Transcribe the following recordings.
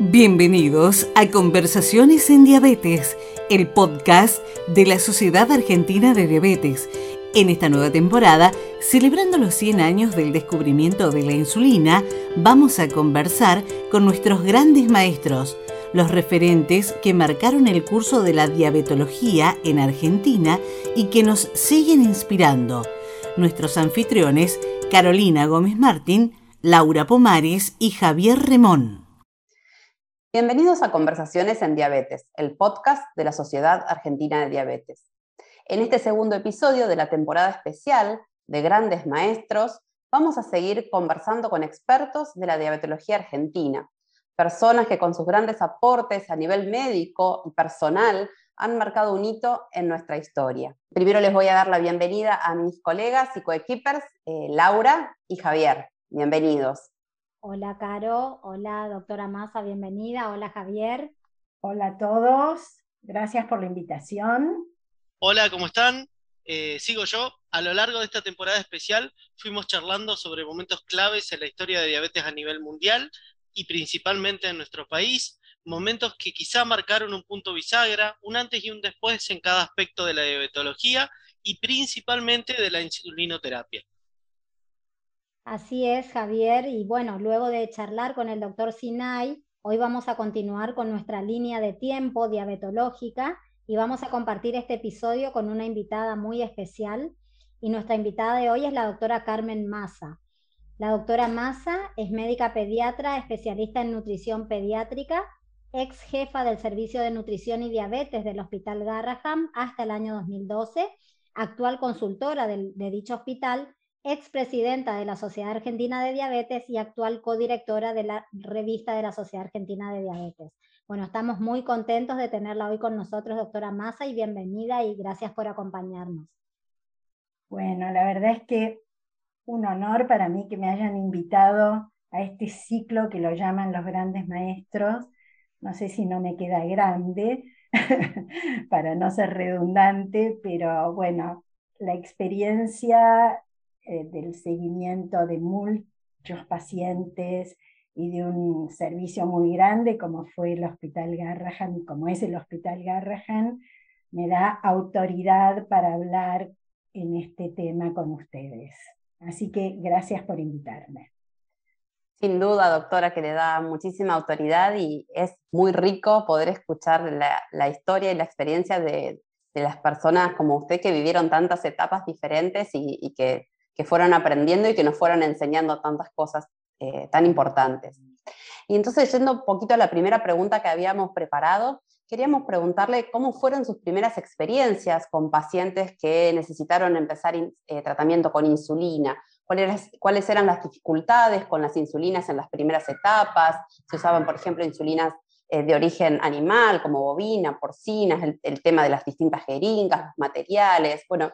Bienvenidos a Conversaciones en Diabetes, el podcast de la Sociedad Argentina de Diabetes. En esta nueva temporada, celebrando los 100 años del descubrimiento de la insulina, vamos a conversar con nuestros grandes maestros, los referentes que marcaron el curso de la diabetología en Argentina y que nos siguen inspirando. Nuestros anfitriones, Carolina Gómez Martín, Laura Pomares y Javier Remón. Bienvenidos a Conversaciones en Diabetes, el podcast de la Sociedad Argentina de Diabetes. En este segundo episodio de la temporada especial de Grandes Maestros, vamos a seguir conversando con expertos de la diabetología argentina, personas que con sus grandes aportes a nivel médico y personal han marcado un hito en nuestra historia. Primero les voy a dar la bienvenida a mis colegas y coequippers, eh, Laura y Javier. Bienvenidos. Hola, Caro. Hola, doctora Massa, bienvenida. Hola, Javier. Hola a todos. Gracias por la invitación. Hola, ¿cómo están? Eh, sigo yo. A lo largo de esta temporada especial fuimos charlando sobre momentos claves en la historia de diabetes a nivel mundial y principalmente en nuestro país, momentos que quizá marcaron un punto bisagra, un antes y un después en cada aspecto de la diabetología y principalmente de la insulinoterapia. Así es, Javier. Y bueno, luego de charlar con el doctor Sinai, hoy vamos a continuar con nuestra línea de tiempo diabetológica y vamos a compartir este episodio con una invitada muy especial. Y nuestra invitada de hoy es la doctora Carmen Massa. La doctora Massa es médica pediatra, especialista en nutrición pediátrica, ex jefa del Servicio de Nutrición y Diabetes del Hospital Garraham hasta el año 2012, actual consultora de dicho hospital expresidenta de la Sociedad Argentina de Diabetes y actual codirectora de la revista de la Sociedad Argentina de Diabetes. Bueno, estamos muy contentos de tenerla hoy con nosotros, doctora Massa, y bienvenida y gracias por acompañarnos. Bueno, la verdad es que un honor para mí que me hayan invitado a este ciclo que lo llaman los grandes maestros. No sé si no me queda grande para no ser redundante, pero bueno, la experiencia eh, del seguimiento de muchos pacientes y de un servicio muy grande como fue el Hospital Garrahan, como es el Hospital Garrahan, me da autoridad para hablar en este tema con ustedes. Así que gracias por invitarme. Sin duda, doctora, que le da muchísima autoridad y es muy rico poder escuchar la, historia y la experiencia de, las personas como usted que vivieron tantas etapas diferentes y que que fueron aprendiendo y que nos fueron enseñando tantas cosas eh, tan importantes. Y entonces, yendo un poquito a la primera pregunta que habíamos preparado, queríamos preguntarle cómo fueron sus primeras experiencias con pacientes que necesitaron empezar eh, tratamiento con insulina, cuáles, cuáles eran las dificultades con las insulinas en las primeras etapas, si usaban, por ejemplo, insulinas eh, de origen animal, como bovina, porcina, el, el, tema de las distintas jeringas, los materiales, bueno,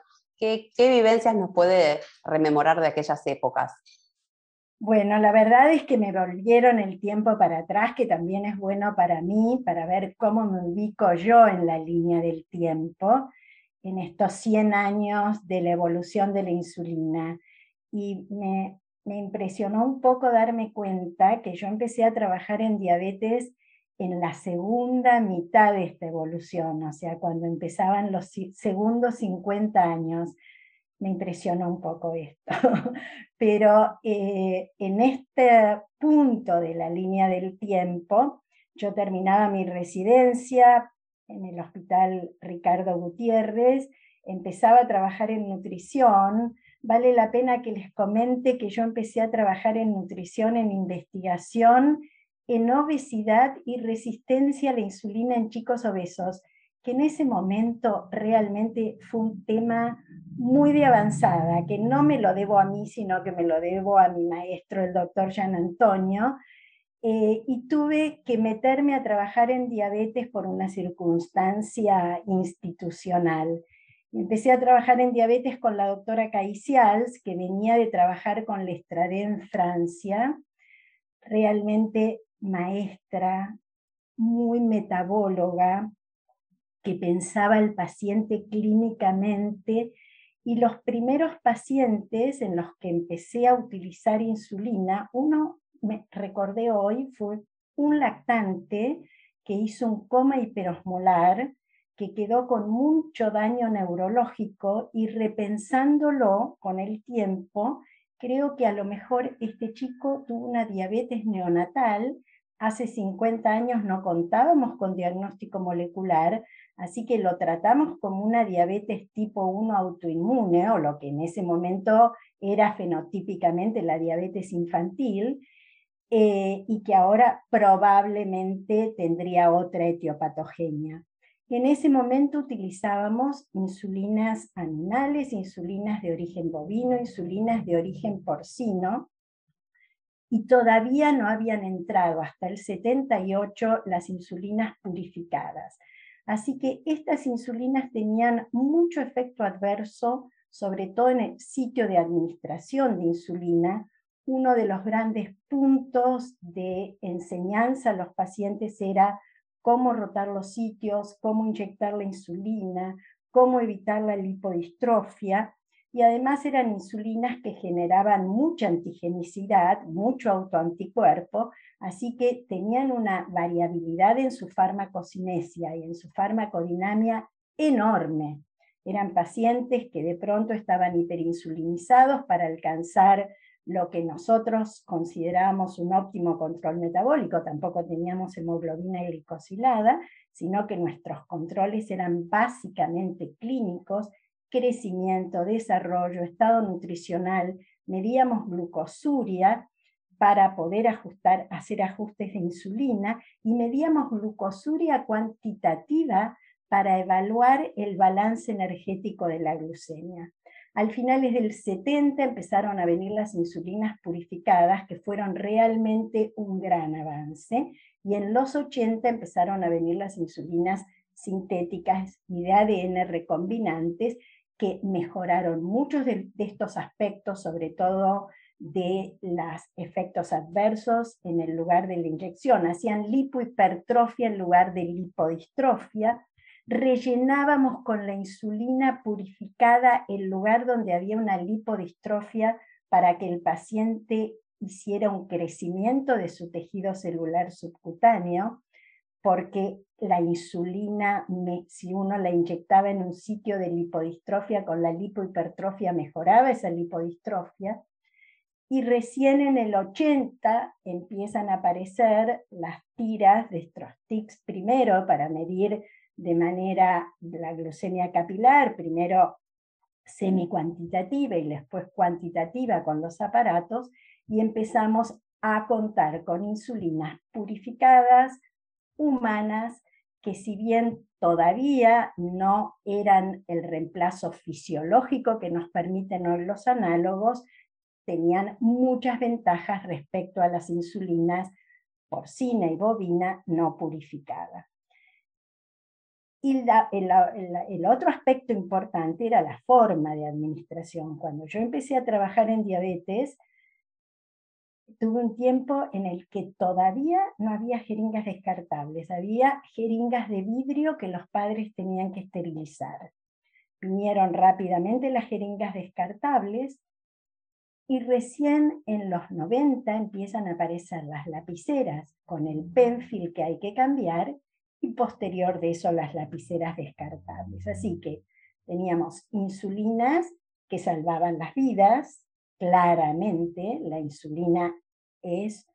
¿Qué, vivencias nos puede rememorar de aquellas épocas? Bueno, la verdad es que me volvieron el tiempo para atrás, que también es bueno para mí, para ver cómo me ubico yo en la línea del tiempo, en estos 100 años de la evolución de la insulina. Y me, me impresionó un poco darme cuenta que yo empecé a trabajar en diabetes en la segunda mitad de esta evolución, o sea, cuando empezaban los segundos 50 años. Me impresionó un poco esto, pero eh, en este punto de la línea del tiempo, yo terminaba mi residencia en el Hospital Ricardo Gutiérrez, empezaba a trabajar en nutrición, vale la pena que les comente que yo empecé a trabajar en nutrición, en investigación, en obesidad y resistencia a la insulina en chicos obesos, que en ese momento realmente fue un tema muy de avanzada, que no me lo debo a mí, sino que me lo debo a mi maestro, el doctor Jean Antonio, eh, y tuve que meterme a trabajar en diabetes por una circunstancia institucional. Empecé a trabajar en diabetes con la doctora Caicials, que venía de trabajar con Lestrade en Francia. Realmente maestra, muy metabóloga, que pensaba el paciente clínicamente y los primeros pacientes en los que empecé a utilizar insulina, uno me recordé hoy fue un lactante que hizo un coma hiperosmolar que quedó con mucho daño neurológico y repensándolo con el tiempo, creo que a lo mejor este chico tuvo una diabetes neonatal. Hace 50 años no contábamos con diagnóstico molecular, así que lo tratamos como una diabetes tipo 1 autoinmune, o lo que en ese momento era fenotípicamente la diabetes infantil, eh, y que ahora probablemente tendría otra etiopatogenia. En ese momento utilizábamos insulinas animales, insulinas de origen bovino, insulinas de origen porcino, y todavía no habían entrado hasta el 78 las insulinas purificadas. Así que estas insulinas tenían mucho efecto adverso, sobre todo en el sitio de administración de insulina. Uno de los grandes puntos de enseñanza a los pacientes era cómo rotar los sitios, cómo inyectar la insulina, cómo evitar la lipodistrofia, y además eran insulinas que generaban mucha antigenicidad, mucho autoanticuerpo, así que tenían una variabilidad en su farmacocinesia y en su farmacodinamia enorme. Eran pacientes que de pronto estaban hiperinsulinizados para alcanzar lo que nosotros consideramos un óptimo control metabólico, tampoco teníamos hemoglobina glicosilada, sino que nuestros controles eran básicamente clínicos, crecimiento, desarrollo, estado nutricional, medíamos glucosuria para poder ajustar, hacer ajustes de insulina y medíamos glucosuria cuantitativa para evaluar el balance energético de la glucemia. Al finales del 70 empezaron a venir las insulinas purificadas, que fueron realmente un gran avance, y en los 80 empezaron a venir las insulinas sintéticas y de ADN recombinantes, que mejoraron muchos de, estos aspectos, sobre todo de los efectos adversos en el lugar de la inyección. Hacían lipohipertrofia en lugar de lipodistrofia, rellenábamos con la insulina purificada el lugar donde había una lipodistrofia para que el paciente hiciera un crecimiento de su tejido celular subcutáneo, porque la insulina, si uno la inyectaba en un sitio de lipodistrofia con la lipohipertrofia, mejoraba esa lipodistrofia. Y recién en el 80 empiezan a aparecer las tiras de Strostix primero para medir de manera la glucemia capilar, primero semi-cuantitativa y después cuantitativa con los aparatos, y empezamos a contar con insulinas purificadas, humanas, que si bien todavía no eran el reemplazo fisiológico que nos permiten los análogos, tenían muchas ventajas respecto a las insulinas porcina y bovina no purificadas. Y el, otro aspecto importante era la forma de administración. Cuando yo empecé a trabajar en diabetes, tuve un tiempo en el que todavía no había jeringas descartables, había jeringas de vidrio que los padres tenían que esterilizar. Vinieron rápidamente las jeringas descartables y recién en los 90 empiezan a aparecer las lapiceras con el penfil que hay que cambiar y posterior de eso las lapiceras descartables. Así que teníamos insulinas que salvaban las vidas, claramente la insulina es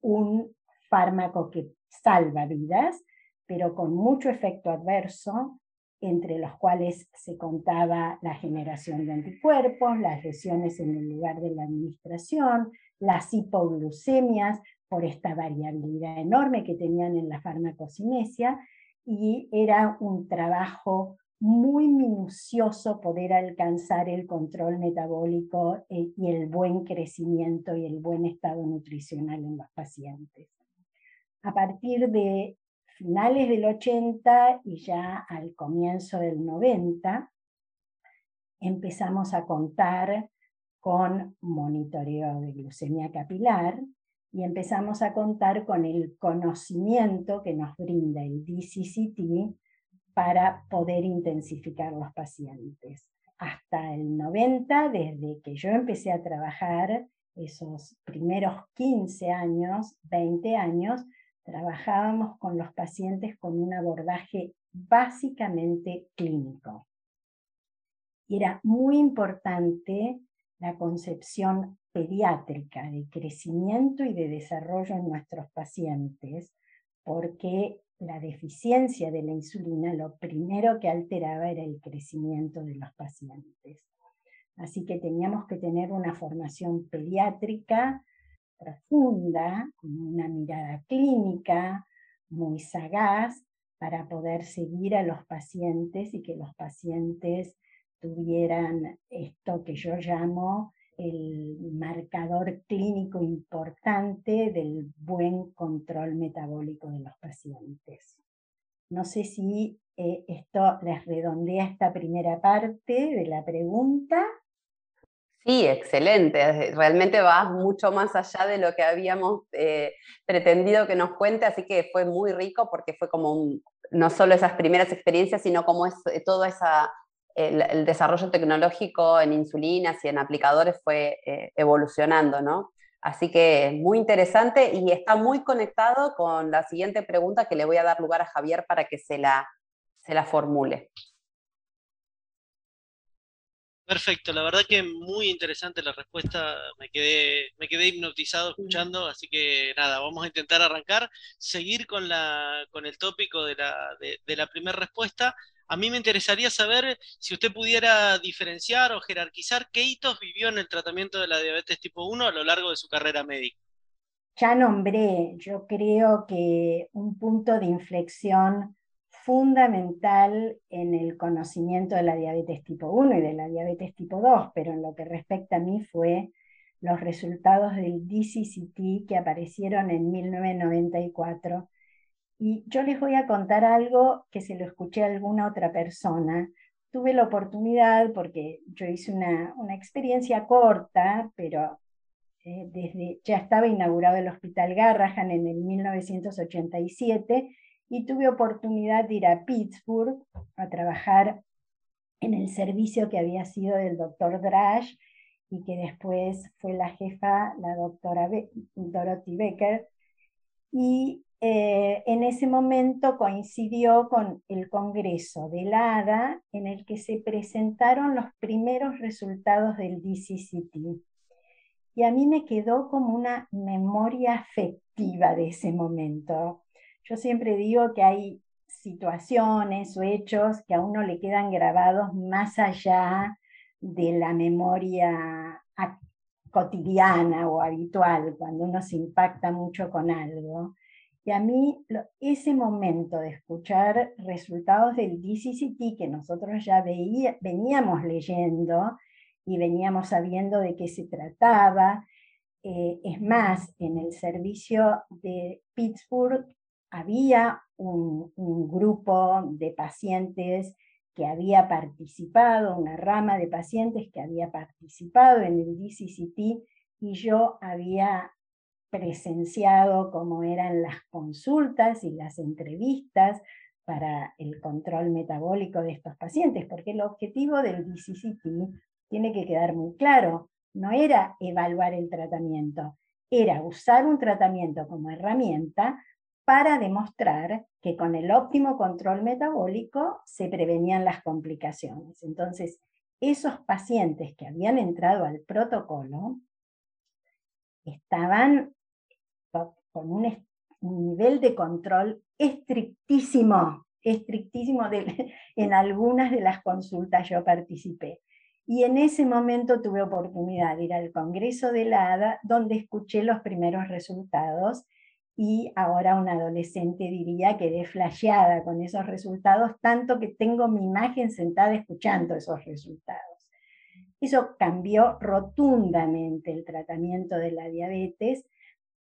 un fármaco que salva vidas, pero con mucho efecto adverso, entre los cuales se contaba la generación de anticuerpos, las lesiones en el lugar de la administración, las hipoglucemias, por esta variabilidad enorme que tenían en la farmacocinesia y era un trabajo muy minucioso poder alcanzar el control metabólico eh, y el buen crecimiento y el buen estado nutricional en los pacientes. A partir de finales del 80 y ya al comienzo del 90, empezamos a contar con monitoreo de glucemia capilar, y empezamos a contar con el conocimiento que nos brinda el DCCT para poder intensificar los pacientes. Hasta el 90, desde que yo empecé a trabajar, esos primeros 15 años, 20 años, trabajábamos con los pacientes con un abordaje básicamente clínico. Era muy importante la concepción pediátrica de crecimiento y de desarrollo en nuestros pacientes, porque la deficiencia de la insulina lo primero que alteraba era el crecimiento de los pacientes. Así que teníamos que tener una formación pediátrica profunda, con una mirada clínica muy sagaz, para poder seguir a los pacientes y que los pacientes tuvieran esto que yo llamo el marcador clínico importante del buen control metabólico de los pacientes. No sé si eh, esto les redondea esta primera parte de la pregunta. Sí, excelente. Realmente va mucho más allá de lo que habíamos eh, pretendido que nos cuente, así que fue muy rico porque fue como no solo esas primeras experiencias, sino como es, eh, todo esa, el, desarrollo tecnológico en insulinas y en aplicadores fue eh, evolucionando, ¿no? Así que muy interesante y está muy conectado con la siguiente pregunta que le voy a dar lugar a Javier para que se la, se la formule. Perfecto, la verdad que muy interesante la respuesta, me quedé, me quedé hipnotizado escuchando, así que nada, vamos a intentar arrancar, seguir con, la, con el tópico de la, de, la primera respuesta. A mí me interesaría saber si usted pudiera diferenciar o jerarquizar qué hitos vivió en el tratamiento de la diabetes tipo 1 a lo largo de su carrera médica. Ya nombré, yo creo que un punto de inflexión fundamental en el conocimiento de la diabetes tipo 1 y de la diabetes tipo 2, pero en lo que respecta a mí fue los resultados del DCCT que aparecieron en 1994. Y yo les voy a contar algo que se lo escuché a alguna otra persona. Tuve la oportunidad, porque yo hice una, experiencia corta, pero eh, desde, ya estaba inaugurado el Hospital Garrahan en el 1987 y tuve oportunidad de ir a Pittsburgh a trabajar en el servicio que había sido del doctor Drash y que después fue la jefa, la doctora Dorothy Becker. Y eh, en ese momento coincidió con el Congreso de la ADA en el que se presentaron los primeros resultados del DCCT. Y a mí me quedó como una memoria afectiva de ese momento. Yo siempre digo que hay situaciones o hechos que a uno le quedan grabados más allá de la memoria cotidiana o habitual, cuando uno se impacta mucho con algo. Y a mí ese momento de escuchar resultados del DCCT que nosotros ya veníamos leyendo y veníamos sabiendo de qué se trataba, eh, es más, en el servicio de Pittsburgh había un, grupo de pacientes que había participado, una rama de pacientes que había participado en el DCCT y yo había presenciado cómo eran las consultas y las entrevistas para el control metabólico de estos pacientes, porque el objetivo del DCCT tiene que quedar muy claro, no era evaluar el tratamiento, era usar un tratamiento como herramienta para demostrar que con el óptimo control metabólico se prevenían las complicaciones. Entonces, esos pacientes que habían entrado al protocolo estaban con un, nivel de control estrictísimo, estrictísimo en algunas de las consultas yo participé. Y en ese momento tuve oportunidad de ir al Congreso de la ADA, donde escuché los primeros resultados y ahora un adolescente diría que de flasheada con esos resultados, tanto que tengo mi imagen sentada escuchando esos resultados. Eso cambió rotundamente el tratamiento de la diabetes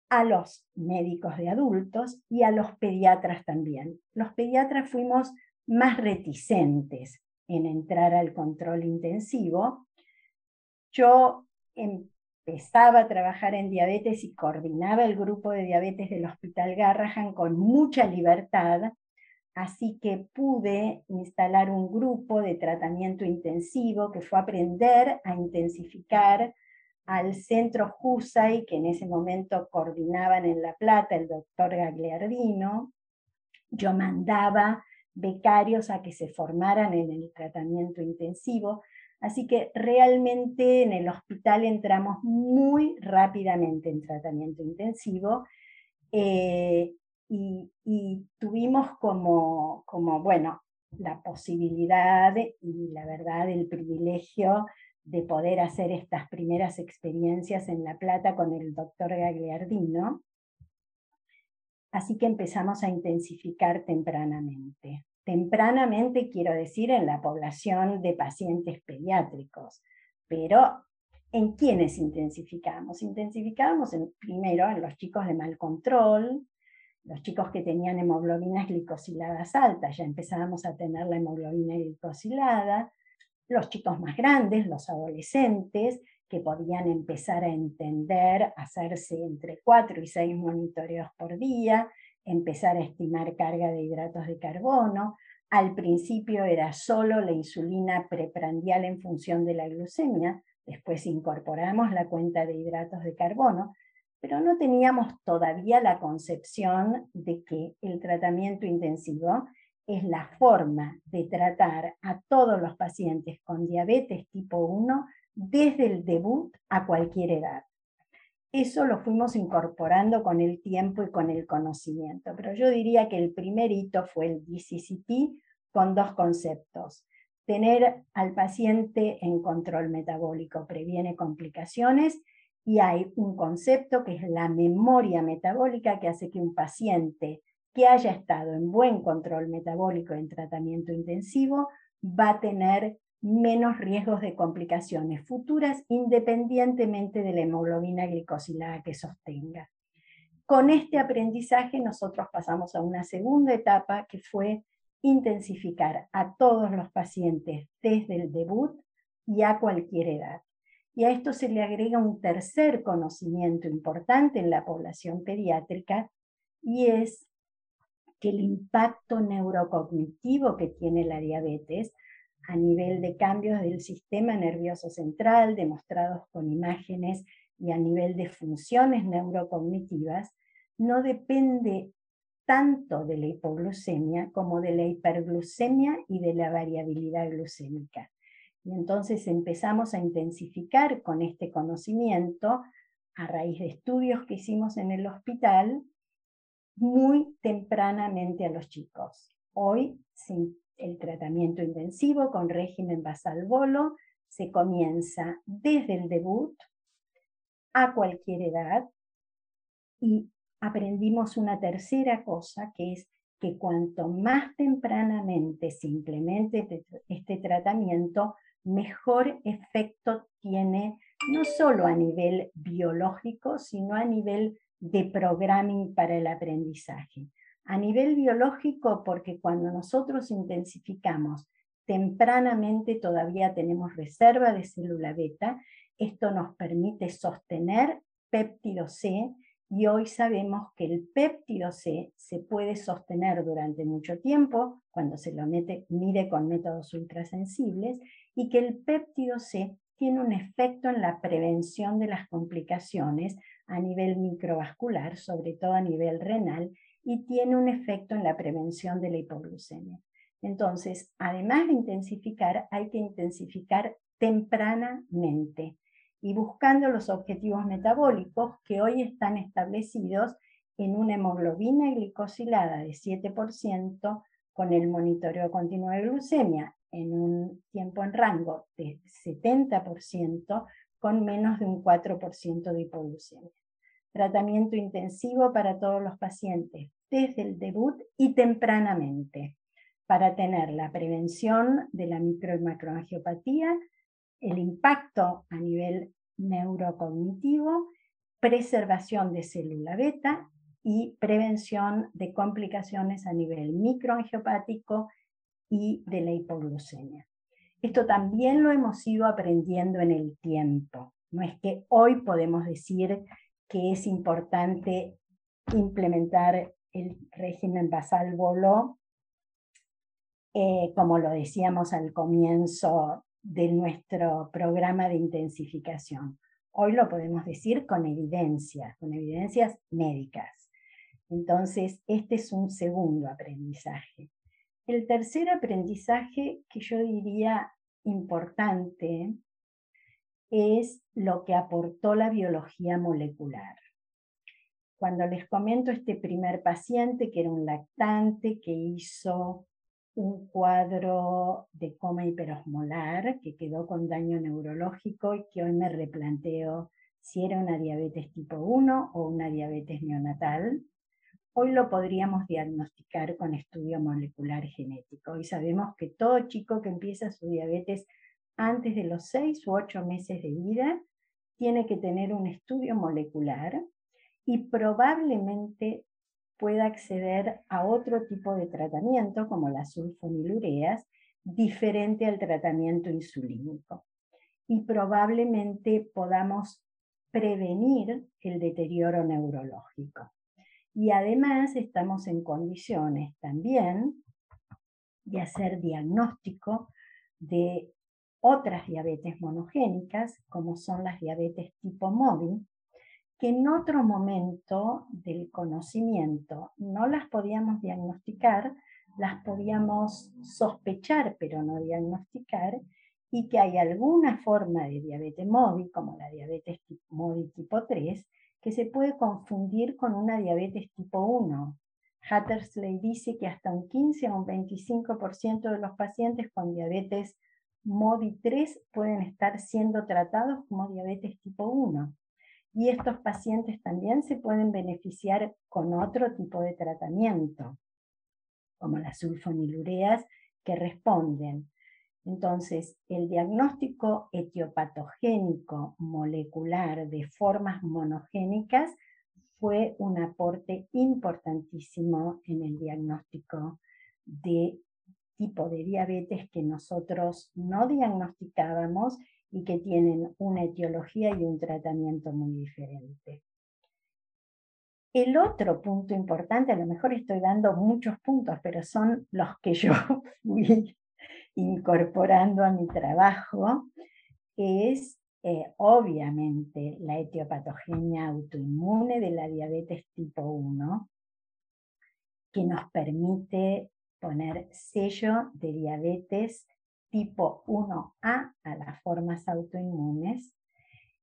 a los médicos de adultos y a los pediatras también. Los pediatras fuimos más reticentes en entrar al control intensivo. Yo empezaba a trabajar en diabetes y coordinaba el grupo de diabetes del Hospital Garrahan con mucha libertad, así que pude instalar un grupo de tratamiento intensivo que fue aprender a intensificar al centro JUSAI, que en ese momento coordinaban en La Plata el doctor Gagliardino. Yo mandaba becarios a que se formaran en el tratamiento intensivo. Así que realmente en el hospital entramos muy rápidamente en tratamiento intensivo eh, y, tuvimos como, como, bueno, la posibilidad y la verdad el privilegio de poder hacer estas primeras experiencias en La Plata con el doctor Gagliardino. Así que empezamos a intensificar tempranamente. Tempranamente quiero decir en la población de pacientes pediátricos, pero ¿en quiénes intensificamos? Intensificamos primero en los chicos de mal control, los chicos que tenían hemoglobinas glicosiladas altas, ya empezábamos a tener la hemoglobina glicosilada, los chicos más grandes, los adolescentes, que podían empezar a entender, hacerse entre 4 y 6 monitoreos por día, empezar a estimar carga de hidratos de carbono. Al principio era solo la insulina preprandial en función de la glucemia, después incorporamos la cuenta de hidratos de carbono, pero no teníamos todavía la concepción de que el tratamiento intensivo es la forma de tratar a todos los pacientes con diabetes tipo 1 desde el debut a cualquier edad. Eso lo fuimos incorporando con el tiempo y con el conocimiento, pero yo diría que el primer hito fue el DCCP con dos conceptos. Tener al paciente en control metabólico previene complicaciones y hay un concepto que es la memoria metabólica que hace que un paciente que haya estado en buen control metabólico en tratamiento intensivo va a tener menos riesgos de complicaciones futuras independientemente de la hemoglobina glicosilada que sostenga. Con este aprendizaje nosotros pasamos a una segunda etapa que fue intensificar a todos los pacientes desde el debut y a cualquier edad. Y a esto se le agrega un tercer conocimiento importante en la población pediátrica y es que el impacto neurocognitivo que tiene la diabetes a nivel de cambios del sistema nervioso central demostrados con imágenes y a nivel de funciones neurocognitivas, no depende tanto de la hipoglucemia como de la hiperglucemia y de la variabilidad glucémica. Y entonces empezamos a intensificar con este conocimiento a raíz de estudios que hicimos en el hospital muy tempranamente a los chicos. Hoy, el tratamiento intensivo con régimen basal bolo se comienza desde el debut a cualquier edad y aprendimos una tercera cosa que es que cuanto más tempranamente se implemente este, este tratamiento, mejor efecto tiene no solo a nivel biológico, sino a nivel de programming para el aprendizaje. A nivel biológico, porque cuando nosotros intensificamos tempranamente todavía tenemos reserva de célula beta, esto nos permite sostener péptido C y hoy sabemos que el péptido C se puede sostener durante mucho tiempo cuando se lo mide con métodos ultrasensibles y que el péptido C tiene un efecto en la prevención de las complicaciones a nivel microvascular, sobre todo a nivel renal, y tiene un efecto en la prevención de la hipoglucemia. Entonces, además de intensificar, hay que intensificar tempranamente y buscando los objetivos metabólicos que hoy están establecidos en una hemoglobina glicosilada de 7% con el monitoreo continuo de glucemia en un tiempo en rango de 70% con menos de un 4% de hipoglucemia. Tratamiento intensivo para todos los pacientes desde el debut y tempranamente para tener la prevención de la micro y macroangiopatía, el impacto a nivel neurocognitivo, preservación de célula beta y prevención de complicaciones a nivel microangiopático y de la hipoglucemia. Esto también lo hemos ido aprendiendo en el tiempo. No es que hoy podemos decir que es importante implementar el régimen basal bolo, eh, como lo decíamos al comienzo de nuestro programa de intensificación. Hoy lo podemos decir con evidencias, con evidencias médicas. Entonces, este es un segundo aprendizaje. El tercer aprendizaje que yo diría importante es lo que aportó la biología molecular. Cuando les comento este primer paciente, que era un lactante, que hizo un cuadro de coma hiperosmolar, que quedó con daño neurológico y que hoy me replanteo si era una diabetes tipo 1 o una diabetes neonatal, hoy lo podríamos diagnosticar con estudio molecular genético. Y sabemos que todo chico que empieza su diabetes antes de los 6 u 8 meses de vida tiene que tener un estudio molecular y probablemente pueda acceder a otro tipo de tratamiento, como las sulfonilureas, diferente al tratamiento insulínico. Y probablemente podamos prevenir el deterioro neurológico. Y además estamos en condiciones también de hacer diagnóstico de otras diabetes monogénicas, como son las diabetes tipo móvil, que en otro momento del conocimiento no las podíamos diagnosticar, las podíamos sospechar pero no diagnosticar, y que hay alguna forma de diabetes móvil, como la diabetes móvil tipo 3, que se puede confundir con una diabetes tipo 1. Hattersley dice que hasta un 15 o un 25% de los pacientes con diabetes MODI 3 pueden estar siendo tratados como diabetes tipo 1. Y estos pacientes también se pueden beneficiar con otro tipo de tratamiento, como las sulfonilureas, que responden. Entonces, el diagnóstico etiopatogénico molecular de formas monogénicas fue un aporte importantísimo en el diagnóstico de tipo de diabetes que nosotros no diagnosticábamos y que tienen una etiología y un tratamiento muy diferente. El otro punto importante, a lo mejor estoy dando muchos puntos, pero son los que yo fui incorporando a mi trabajo, es eh, obviamente la etiopatogenia autoinmune de la diabetes tipo 1, que nos permite poner sello de diabetes tipo 1A a las formas autoinmunes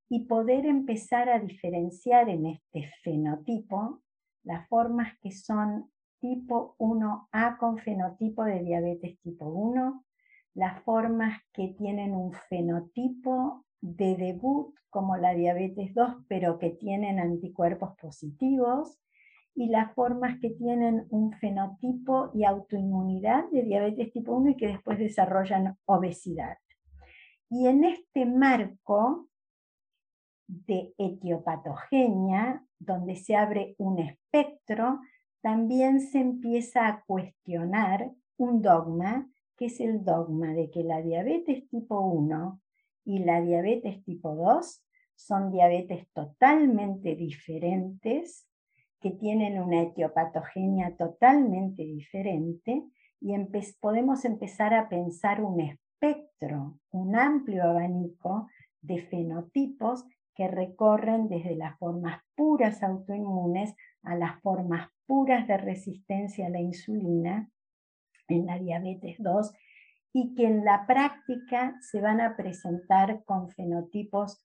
y poder empezar a diferenciar en este fenotipo las formas que son tipo 1A con fenotipo de diabetes tipo 1, las formas que tienen un fenotipo de debut como la diabetes 2 pero que tienen anticuerpos positivos y las formas que tienen un fenotipo y autoinmunidad de diabetes tipo 1 y que después desarrollan obesidad. Y en este marco de etiopatogenia, donde se abre un espectro, también se empieza a cuestionar un dogma, que es el dogma de que la diabetes tipo 1 y la diabetes tipo 2 son diabetes totalmente diferentes que tienen una etiopatogenia totalmente diferente y podemos empezar a pensar un espectro, un amplio abanico de fenotipos que recorren desde las formas puras autoinmunes a las formas puras de resistencia a la insulina en la diabetes 2 y que en la práctica se van a presentar con fenotipos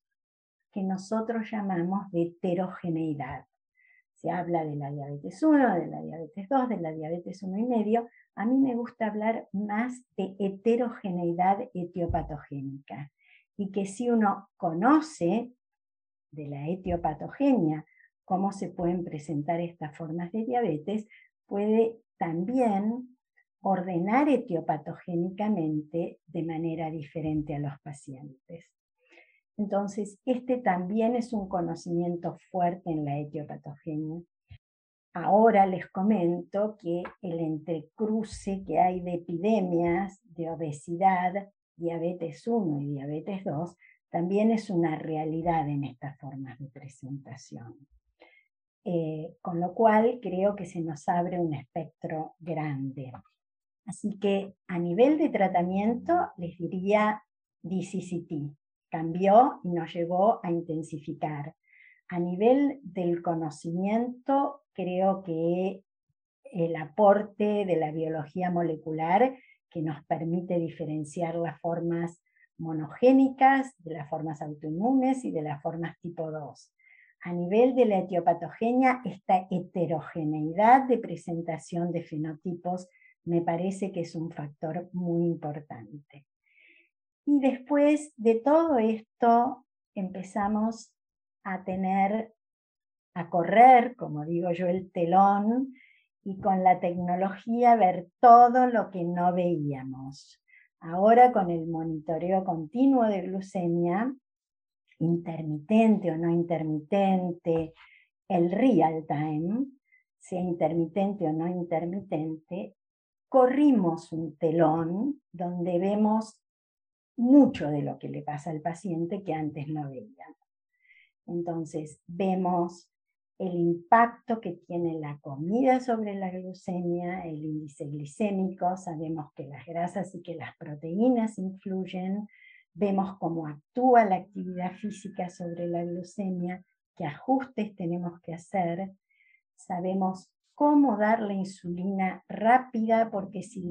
que nosotros llamamos de heterogeneidad se habla de la diabetes 1, de la diabetes 2, de la diabetes 1 y medio, a mí me gusta hablar más de heterogeneidad etiopatogénica. Y que si uno conoce de la etiopatogenia cómo se pueden presentar estas formas de diabetes, puede también ordenar etiopatogénicamente de manera diferente a los pacientes. Entonces, este también es un conocimiento fuerte en la etiopatogenia. Ahora les comento que el entrecruce que hay de epidemias de obesidad, diabetes 1 y diabetes 2, también es una realidad en estas formas de presentación. Eh, con lo cual creo que se nos abre un espectro grande. Así que a nivel de tratamiento les diría DCCT, cambió y nos llevó a intensificar. A nivel del conocimiento, creo que el aporte de la biología molecular que nos permite diferenciar las formas monogénicas de las formas autoinmunes y de las formas tipo 2. A nivel de la etiopatogenia, esta heterogeneidad de presentación de fenotipos me parece que es un factor muy importante. Y después de todo esto empezamos a tener, a correr, como digo yo, el telón y con la tecnología ver todo lo que no veíamos. Ahora con el monitoreo continuo de glucemia, intermitente o no intermitente, el real time, sea intermitente o no intermitente, corrimos un telón donde vemos mucho de lo que le pasa al paciente que antes no veíamos. Entonces, vemos el impacto que tiene la comida sobre la glucemia, el índice glicémico, sabemos que las grasas y que las proteínas influyen, vemos cómo actúa la actividad física sobre la glucemia, qué ajustes tenemos que hacer, sabemos cómo dar la insulina rápida, porque si,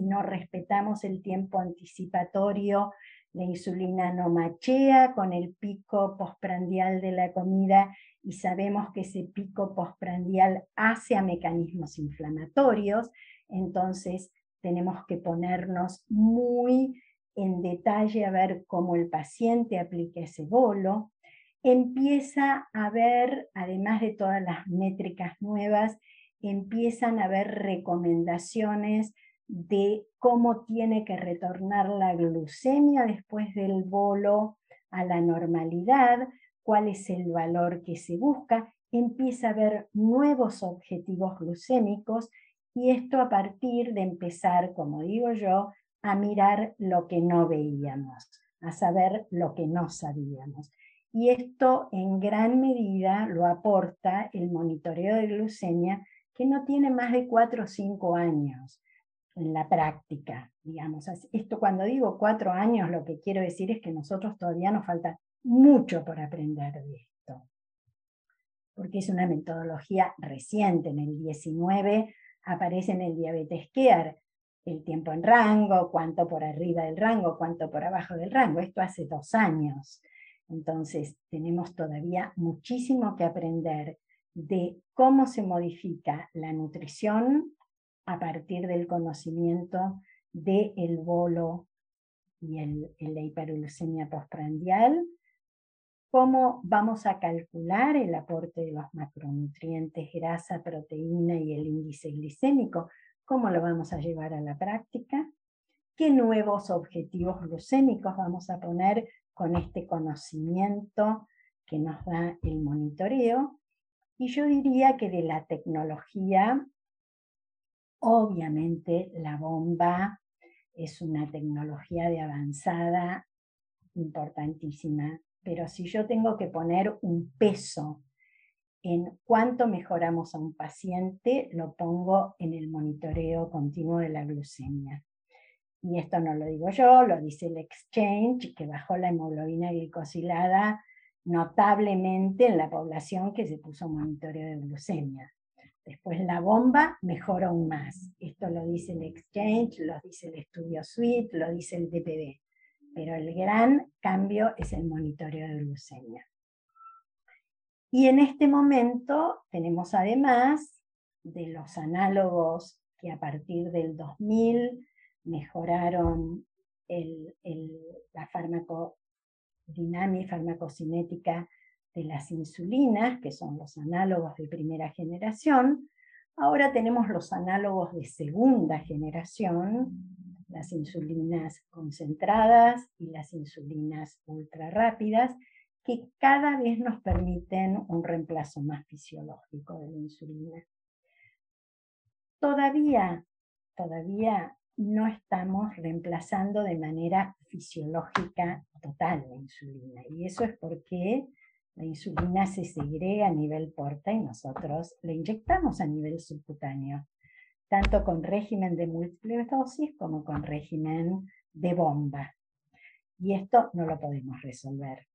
no respetamos el tiempo anticipatorio, la insulina no machea con el pico postprandial de la comida y sabemos que ese pico postprandial hace a mecanismos inflamatorios, entonces tenemos que ponernos muy en detalle a ver cómo el paciente aplica ese bolo. Empieza a ver, además de todas las métricas nuevas, empiezan a haber recomendaciones de cómo tiene que retornar la glucemia después del bolo a la normalidad, cuál es el valor que se busca, empieza a haber nuevos objetivos glucémicos y esto a partir de empezar, como digo yo, a mirar lo que no veíamos, a saber lo que no sabíamos. Y esto en gran medida lo aporta el monitoreo de glucemia, que no tiene más de cuatro o cinco años en la práctica, digamos. Esto cuando digo cuatro años, lo que quiero decir es que nosotros todavía nos falta mucho por aprender de esto, porque es una metodología reciente. En el 19 aparece en el diabetes care el tiempo en rango, cuánto por arriba del rango, cuánto por abajo del rango. Esto hace dos años. Entonces, tenemos todavía muchísimo que aprender de cómo se modifica la nutrición a partir del conocimiento del el bolo y el, la hiperglucemia postprandial, cómo vamos a calcular el aporte de los macronutrientes, grasa, proteína y el índice glicémico, cómo lo vamos a llevar a la práctica, qué nuevos objetivos glucémicos vamos a poner con este conocimiento que nos da el monitoreo. Y yo diría que de la tecnología Obviamente la bomba es una tecnología de avanzada importantísima, pero si yo tengo que poner un peso en cuánto mejoramos a un paciente, lo pongo en el monitoreo continuo de la glucemia. Y esto no lo digo yo, lo dice el Exchange, que bajó la hemoglobina glicosilada notablemente en la población que se puso monitoreo de glucemia. Después la bomba mejora aún más. Esto lo dice el Exchange, lo dice el Estudio Suite, lo dice el DPD. Pero el gran cambio es el monitoreo de glucemia. Y en este momento tenemos además de los análogos que a partir del 2000 mejoraron la farmacodinámica, farmacocinética de las insulinas, que son los análogos de primera generación. Ahora tenemos los análogos de segunda generación, las insulinas concentradas y las insulinas ultra rápidas, que cada vez nos permiten un reemplazo más fisiológico de la insulina. Todavía, todavía no estamos reemplazando de manera fisiológica total la insulina. Y eso es porque la insulina se segrega a nivel porta y nosotros la inyectamos a nivel subcutáneo, tanto con régimen de múltiple dosis como con régimen de bomba. y esto no lo podemos resolver.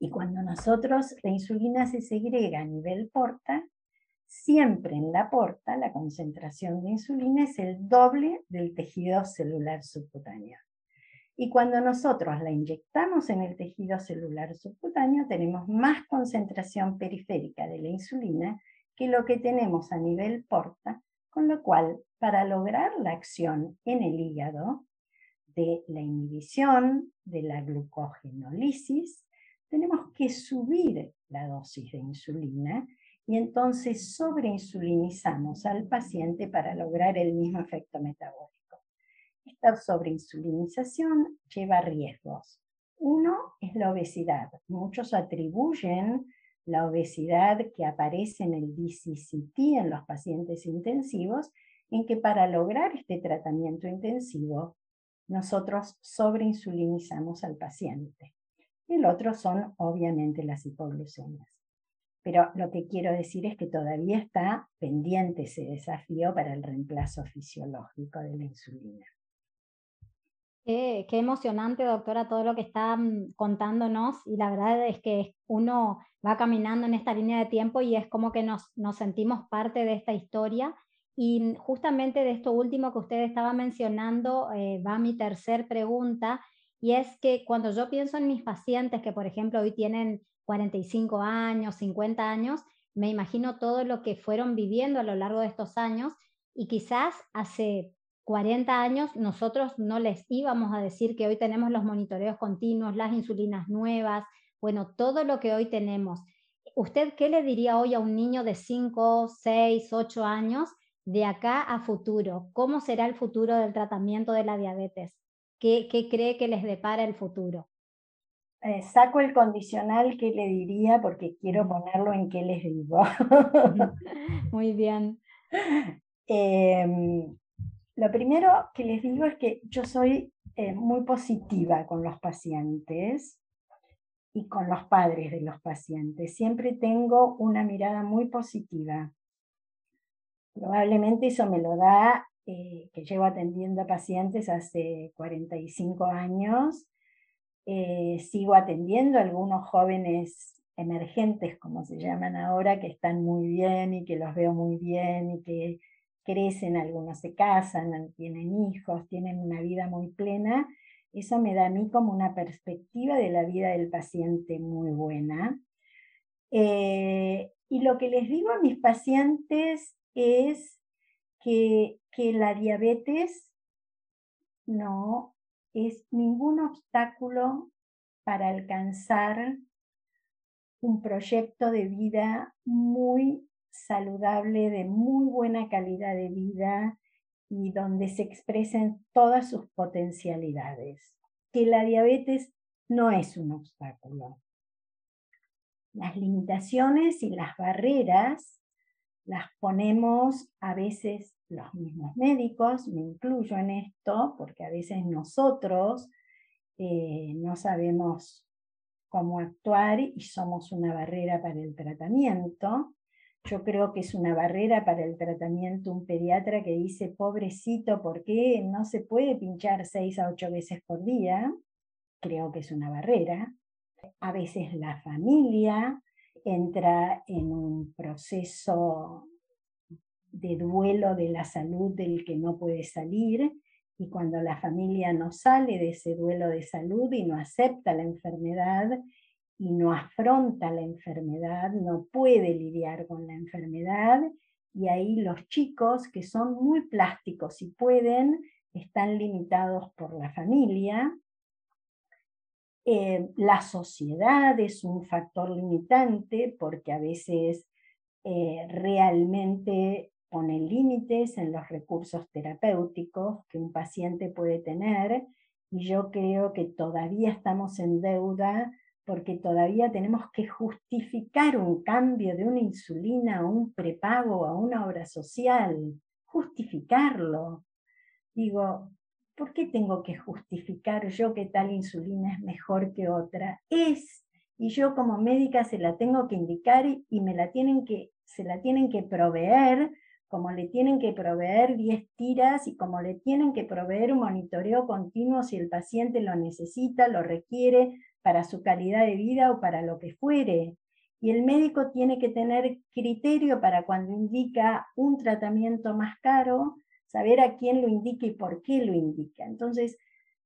Y cuando nosotros, la insulina se segrega a nivel porta, siempre en la porta la concentración de insulina es el doble del tejido celular subcutáneo. Y cuando nosotros la inyectamos en el tejido celular subcutáneo, tenemos más concentración periférica de la insulina que lo que tenemos a nivel porta, con lo cual, para lograr la acción en el hígado de la inhibición de la glucogenólisis, tenemos que subir la dosis de insulina y entonces sobreinsulinizamos al paciente para lograr el mismo efecto metabólico. Esta sobreinsulinización lleva riesgos. Uno es la obesidad. Muchos atribuyen la obesidad que aparece en el DCCT en los pacientes intensivos, en que para lograr este tratamiento intensivo, nosotros sobreinsulinizamos al paciente. El otro son obviamente las hipoglucemias. Pero lo que quiero decir es que todavía está pendiente ese desafío para el reemplazo fisiológico de la insulina. Qué, emocionante, doctora, todo lo que está mm, contándonos y la verdad es que uno va caminando en esta línea de tiempo y es como que nos, nos sentimos parte de esta historia. Y justamente de esto último que usted estaba mencionando eh, va mi tercer pregunta y es que cuando yo pienso en mis pacientes que por ejemplo hoy tienen 45 años, 50 años, me imagino todo lo que fueron viviendo a lo largo de estos años y quizás hace 40 años nosotros no les íbamos a decir que hoy tenemos los monitoreos continuos, las insulinas nuevas, bueno, todo lo que hoy tenemos. ¿Usted qué le diría hoy a un niño de 5, 6, 8 años de acá a futuro? ¿Cómo será el futuro del tratamiento de la diabetes? ¿Qué, cree que les depara el futuro? Eh, saco el condicional que le diría porque quiero ponerlo en qué les digo. Muy bien. Em, lo primero que les digo es que yo soy eh, muy positiva con los pacientes y con los padres de los pacientes. Siempre tengo una mirada muy positiva. Probablemente eso me lo da eh, que llevo atendiendo a pacientes hace 45 años. Eh, sigo atendiendo a algunos jóvenes emergentes, como se llaman ahora, que están muy bien y que los veo muy bien y que crecen, algunos se casan, tienen hijos, tienen una vida muy plena, eso me da a mí como una perspectiva de la vida del paciente muy buena. Eh, y lo que les digo a mis pacientes es que, que la diabetes no es ningún obstáculo para alcanzar un proyecto de vida muy saludable, de muy buena calidad de vida y donde se expresen todas sus potencialidades. Que la diabetes no es un obstáculo. Las limitaciones y las barreras las ponemos a veces los mismos médicos, me incluyo en esto, porque a veces nosotros eh, no sabemos cómo actuar y somos una barrera para el tratamiento. Yo creo que es una barrera para el tratamiento un pediatra que dice, pobrecito, ¿por qué no se puede pinchar seis a ocho veces por día? Creo que es una barrera. A veces la familia entra en un proceso de duelo de la salud del que no puede salir y cuando la familia no sale de ese duelo de salud y no acepta la enfermedad, y no afronta la enfermedad, no puede lidiar con la enfermedad, y ahí los chicos que son muy plásticos y pueden, están limitados por la familia. Eh, la sociedad es un factor limitante porque a veces eh, realmente pone límites en los recursos terapéuticos que un paciente puede tener y yo creo que todavía estamos en deuda porque todavía tenemos que justificar un cambio de una insulina a un prepago, a una obra social, justificarlo. Digo, ¿por qué tengo que justificar yo que tal insulina es mejor que otra? Es, y yo como médica se la tengo que indicar y me la tienen que, se la tienen que proveer como le tienen que proveer 10 tiras y como le tienen que proveer un monitoreo continuo si el paciente lo necesita, lo requiere para su calidad de vida o para lo que fuere. Y el médico tiene que tener criterio para cuando indica un tratamiento más caro, saber a quién lo indica y por qué lo indica. Entonces,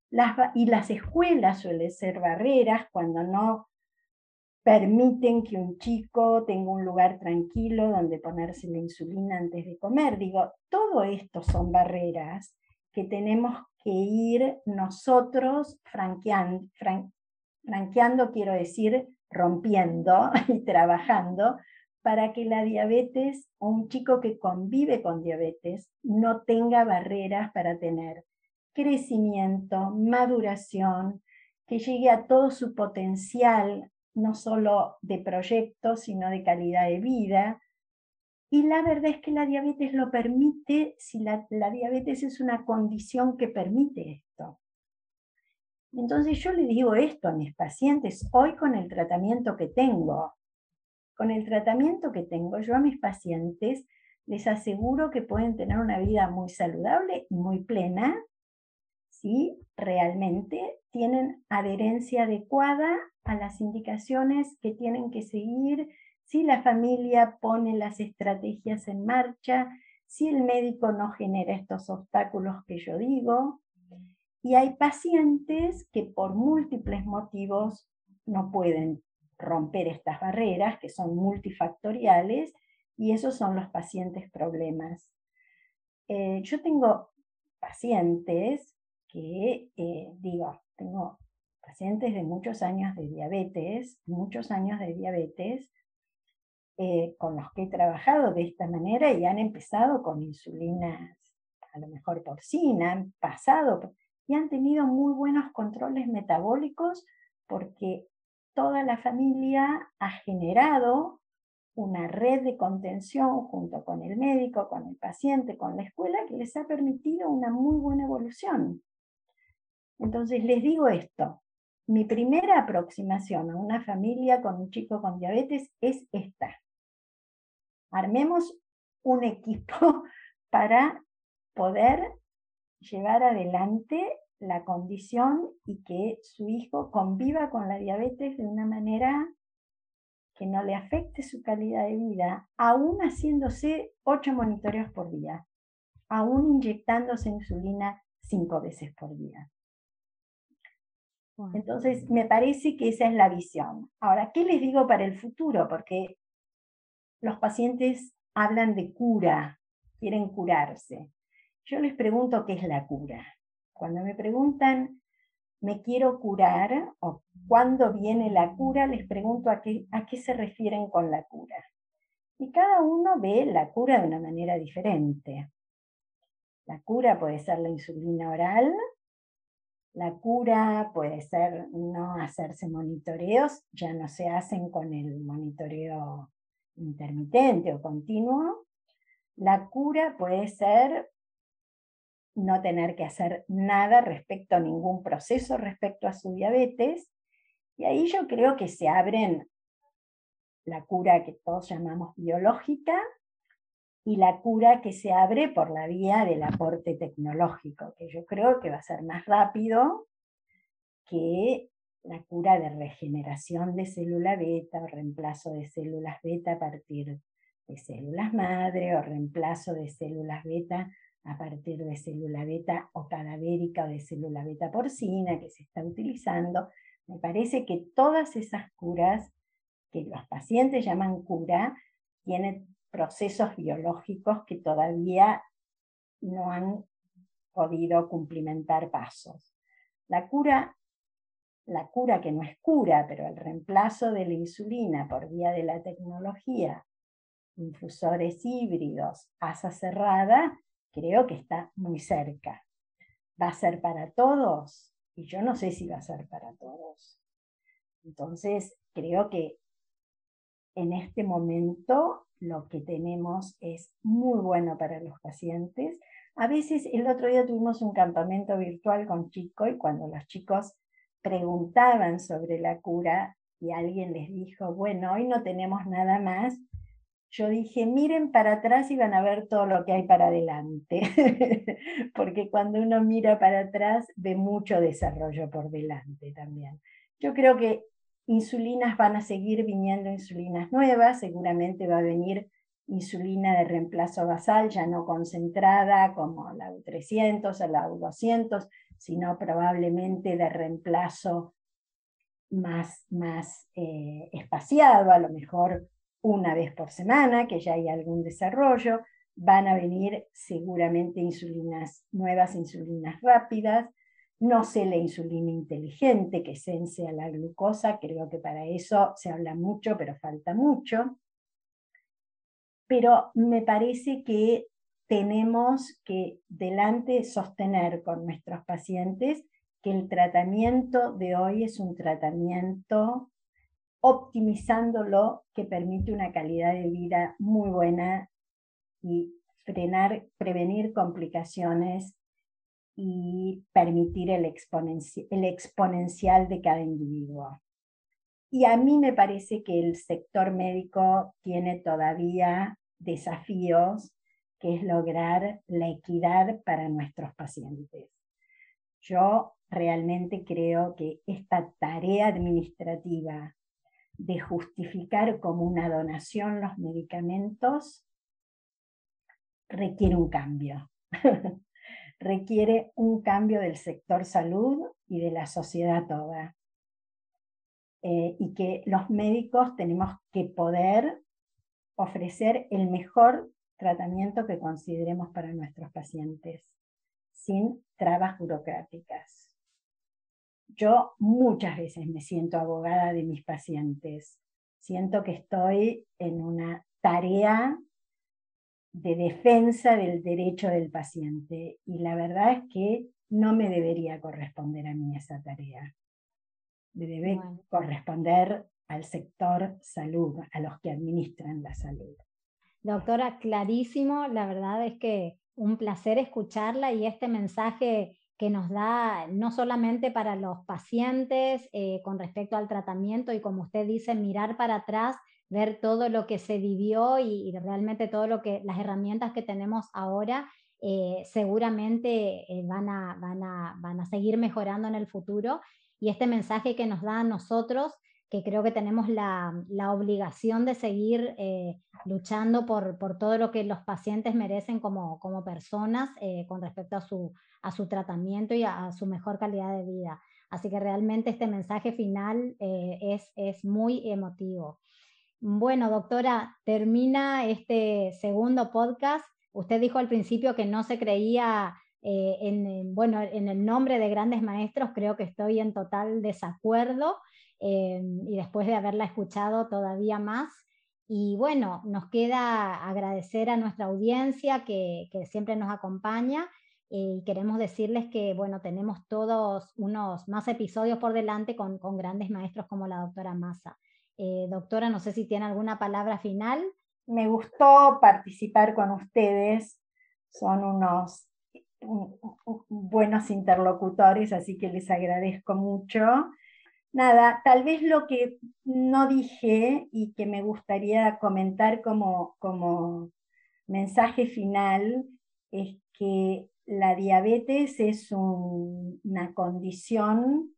las, y las escuelas suelen ser barreras cuando no permiten que un chico tenga un lugar tranquilo donde ponerse la insulina antes de comer. Digo, todo esto son barreras que tenemos que ir nosotros franqueando, franqueando quiero decir rompiendo y trabajando para que la diabetes o un chico que convive con diabetes no tenga barreras para tener crecimiento, maduración, que llegue a todo su potencial, no solo de proyecto, sino de calidad de vida. Y la verdad es que la diabetes lo permite si la, la diabetes es una condición que permite esto. Entonces yo le digo esto a mis pacientes hoy con el tratamiento que tengo con el tratamiento que tengo yo a mis pacientes, les aseguro que pueden tener una vida muy saludable y muy plena si realmente tienen adherencia adecuada a las indicaciones que tienen que seguir, si la familia pone las estrategias en marcha, si el médico no genera estos obstáculos que yo digo. Y hay pacientes que por múltiples motivos no pueden romper estas barreras que son multifactoriales y esos son los pacientes problemas. Eh, yo tengo pacientes que, eh, digo, tengo pacientes de muchos años de diabetes, muchos años de diabetes, eh, con los que he trabajado de esta manera y han empezado con insulinas, a lo mejor porcina, han pasado y han tenido muy buenos controles metabólicos porque toda la familia ha generado una red de contención junto con el médico, con el paciente, con la escuela, que les ha permitido una muy buena evolución. Entonces les digo esto, mi primera aproximación a una familia con un chico con diabetes es esta. Armemos un equipo para poder llevar adelante la condición y que su hijo conviva con la diabetes de una manera que no le afecte su calidad de vida, aún haciéndose ocho monitoreos por día, aún inyectándose insulina cinco veces por día. Entonces, me parece que esa es la visión. Ahora, ¿qué les digo para el futuro? Porque los pacientes hablan de cura, quieren curarse. Yo les pregunto qué es la cura. Cuando me preguntan, me quiero curar o cuándo viene la cura, les pregunto a qué, a qué se refieren con la cura. Y cada uno ve la cura de una manera diferente. La cura puede ser la insulina oral, la cura puede ser no hacerse monitoreos, ya no se hacen con el monitoreo intermitente o continuo. La cura puede ser no tener que hacer nada respecto a ningún proceso respecto a su diabetes. Y ahí yo creo que se abren la cura que todos llamamos biológica y la cura que se abre por la vía del aporte tecnológico, que yo creo que va a ser más rápido que la cura de regeneración de célula beta o reemplazo de células beta a partir de células madre o reemplazo de células beta a partir de célula beta o cadavérica o de célula beta porcina que se está utilizando. Me parece que todas esas curas que los pacientes llaman cura tienen procesos biológicos que todavía no han podido cumplimentar pasos. La cura, la cura que no es cura, pero el reemplazo de la insulina por vía de la tecnología, infusores híbridos, asa cerrada, creo que está muy cerca. ¿Va a ser para todos? Y yo no sé si va a ser para todos. Entonces, creo que en este momento lo que tenemos es muy bueno para los pacientes. A veces, el otro día tuvimos un campamento virtual con chicos y cuando los chicos preguntaban sobre la cura y alguien les dijo, bueno, hoy no tenemos nada más, yo dije, miren para atrás y van a ver todo lo que hay para adelante, porque cuando uno mira para atrás ve mucho desarrollo por delante también. Yo creo que insulinas van a seguir viniendo insulinas nuevas, seguramente va a venir insulina de reemplazo basal, ya no concentrada como la U300 o la U200, sino probablemente de reemplazo más, más eh, espaciado, a lo mejor una vez por semana, que ya hay algún desarrollo. Van a venir seguramente insulinas nuevas, insulinas rápidas. No sé la insulina inteligente que sense a la glucosa, creo que para eso se habla mucho, pero falta mucho. Pero me parece que tenemos que delante sostener con nuestros pacientes que el tratamiento de hoy es un tratamiento optimizándolo que permite una calidad de vida muy buena y frenar, prevenir complicaciones y permitir el, el exponencial de cada individuo. Y a mí me parece que el sector médico tiene todavía desafíos, que es lograr la equidad para nuestros pacientes. Yo realmente creo que esta tarea administrativa de justificar como una donación los medicamentos requiere un cambio. requiere un cambio del sector salud y de la sociedad toda. Eh, y que los médicos tenemos que poder ofrecer el mejor tratamiento que consideremos para nuestros pacientes, sin trabas burocráticas. Yo muchas veces me siento abogada de mis pacientes. Siento que estoy en una tarea de defensa del derecho del paciente y la verdad es que no me debería corresponder a mí esa tarea. Me debe corresponder al sector salud, a los que administran la salud. Doctora, clarísimo, la verdad es que un placer escucharla y este mensaje que nos da no solamente para los pacientes eh, con respecto al tratamiento y como usted dice, mirar para atrás, ver todo lo que se vivió y, realmente todo lo que las herramientas que tenemos ahora eh, seguramente eh, van, a, van, a, van a seguir mejorando en el futuro. Y este mensaje que nos da a nosotros que creo que tenemos la, obligación de seguir eh, luchando por, todo lo que los pacientes merecen como, como personas eh, con respecto a su, a su tratamiento y a, su mejor calidad de vida. Así que realmente este mensaje final eh, es, es muy emotivo. Bueno, doctora, termina este segundo podcast. Usted dijo al principio que no se creía en, bueno, en el nombre de grandes maestros, creo que estoy en total desacuerdo. Eh, y después de haberla escuchado todavía más. Y bueno, nos queda agradecer a nuestra audiencia que, siempre nos acompaña eh, y queremos decirles que bueno, tenemos todos unos más episodios por delante con, grandes maestros como la doctora Massa. Eh, doctora, no sé si tiene alguna palabra final. Me gustó participar con ustedes, son unos buenos interlocutores, así que les agradezco mucho nada, tal vez lo que no dije y que me gustaría comentar como, como mensaje final es que la diabetes es una condición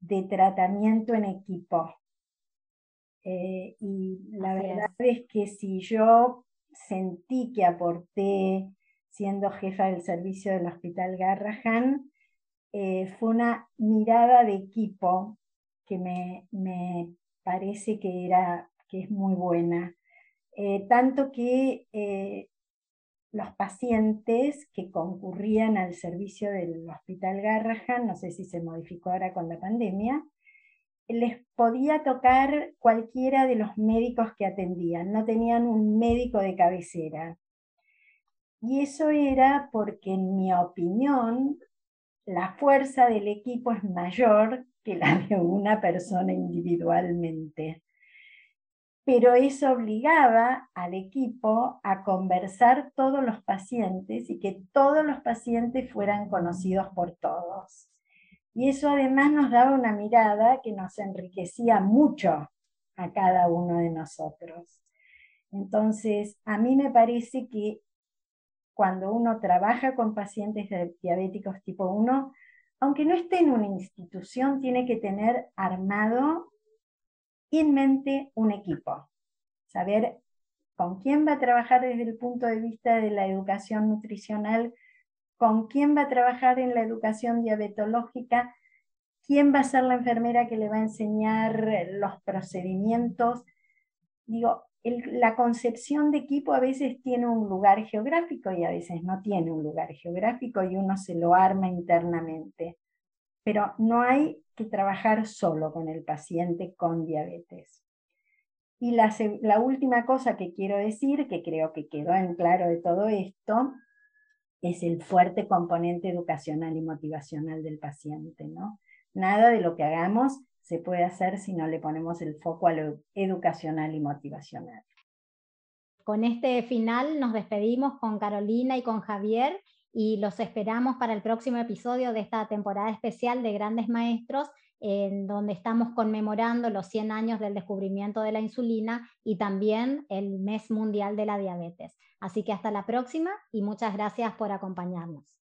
de tratamiento en equipo. Eh, y la verdad es. que si yo sentí que aporté siendo jefa del servicio del Hospital Garrahan, eh, fue una mirada de equipo que me, parece que, era, que es muy buena. Eh, tanto que eh, los pacientes que concurrían al servicio del Hospital Garrahan, no sé si se modificó ahora con la pandemia, les podía tocar cualquiera de los médicos que atendían, no tenían un médico de cabecera. Y eso era porque, en mi opinión, la fuerza del equipo es mayor que la de una persona individualmente. Pero eso obligaba al equipo a conversar todos los pacientes y que todos los pacientes fueran conocidos por todos. Y eso además nos daba una mirada que nos enriquecía mucho a cada uno de nosotros. Entonces, a mí me parece que cuando uno trabaja con pacientes diabéticos tipo 1, aunque no esté en una institución, tiene que tener armado en mente un equipo. Saber con quién va a trabajar desde el punto de vista de la educación nutricional, con quién va a trabajar en la educación diabetológica, quién va a ser la enfermera que le va a enseñar los procedimientos. Digo, la concepción de equipo a veces tiene un lugar geográfico y a veces no tiene un lugar geográfico y uno se lo arma internamente. Pero no hay que trabajar solo con el paciente con diabetes. Y la, la última cosa que quiero decir, que creo que quedó en claro de todo esto, es el fuerte componente educacional y motivacional del paciente. ¿no? Nada de lo que hagamos se puede hacer si no le ponemos el foco a lo educacional y motivacional. Con este final nos despedimos con Carolina y con Javier y los esperamos para el próximo episodio de esta temporada especial de Grandes Maestros, en donde estamos conmemorando los 100 años del descubrimiento de la insulina y también el mes mundial de la diabetes. Así que hasta la próxima y muchas gracias por acompañarnos.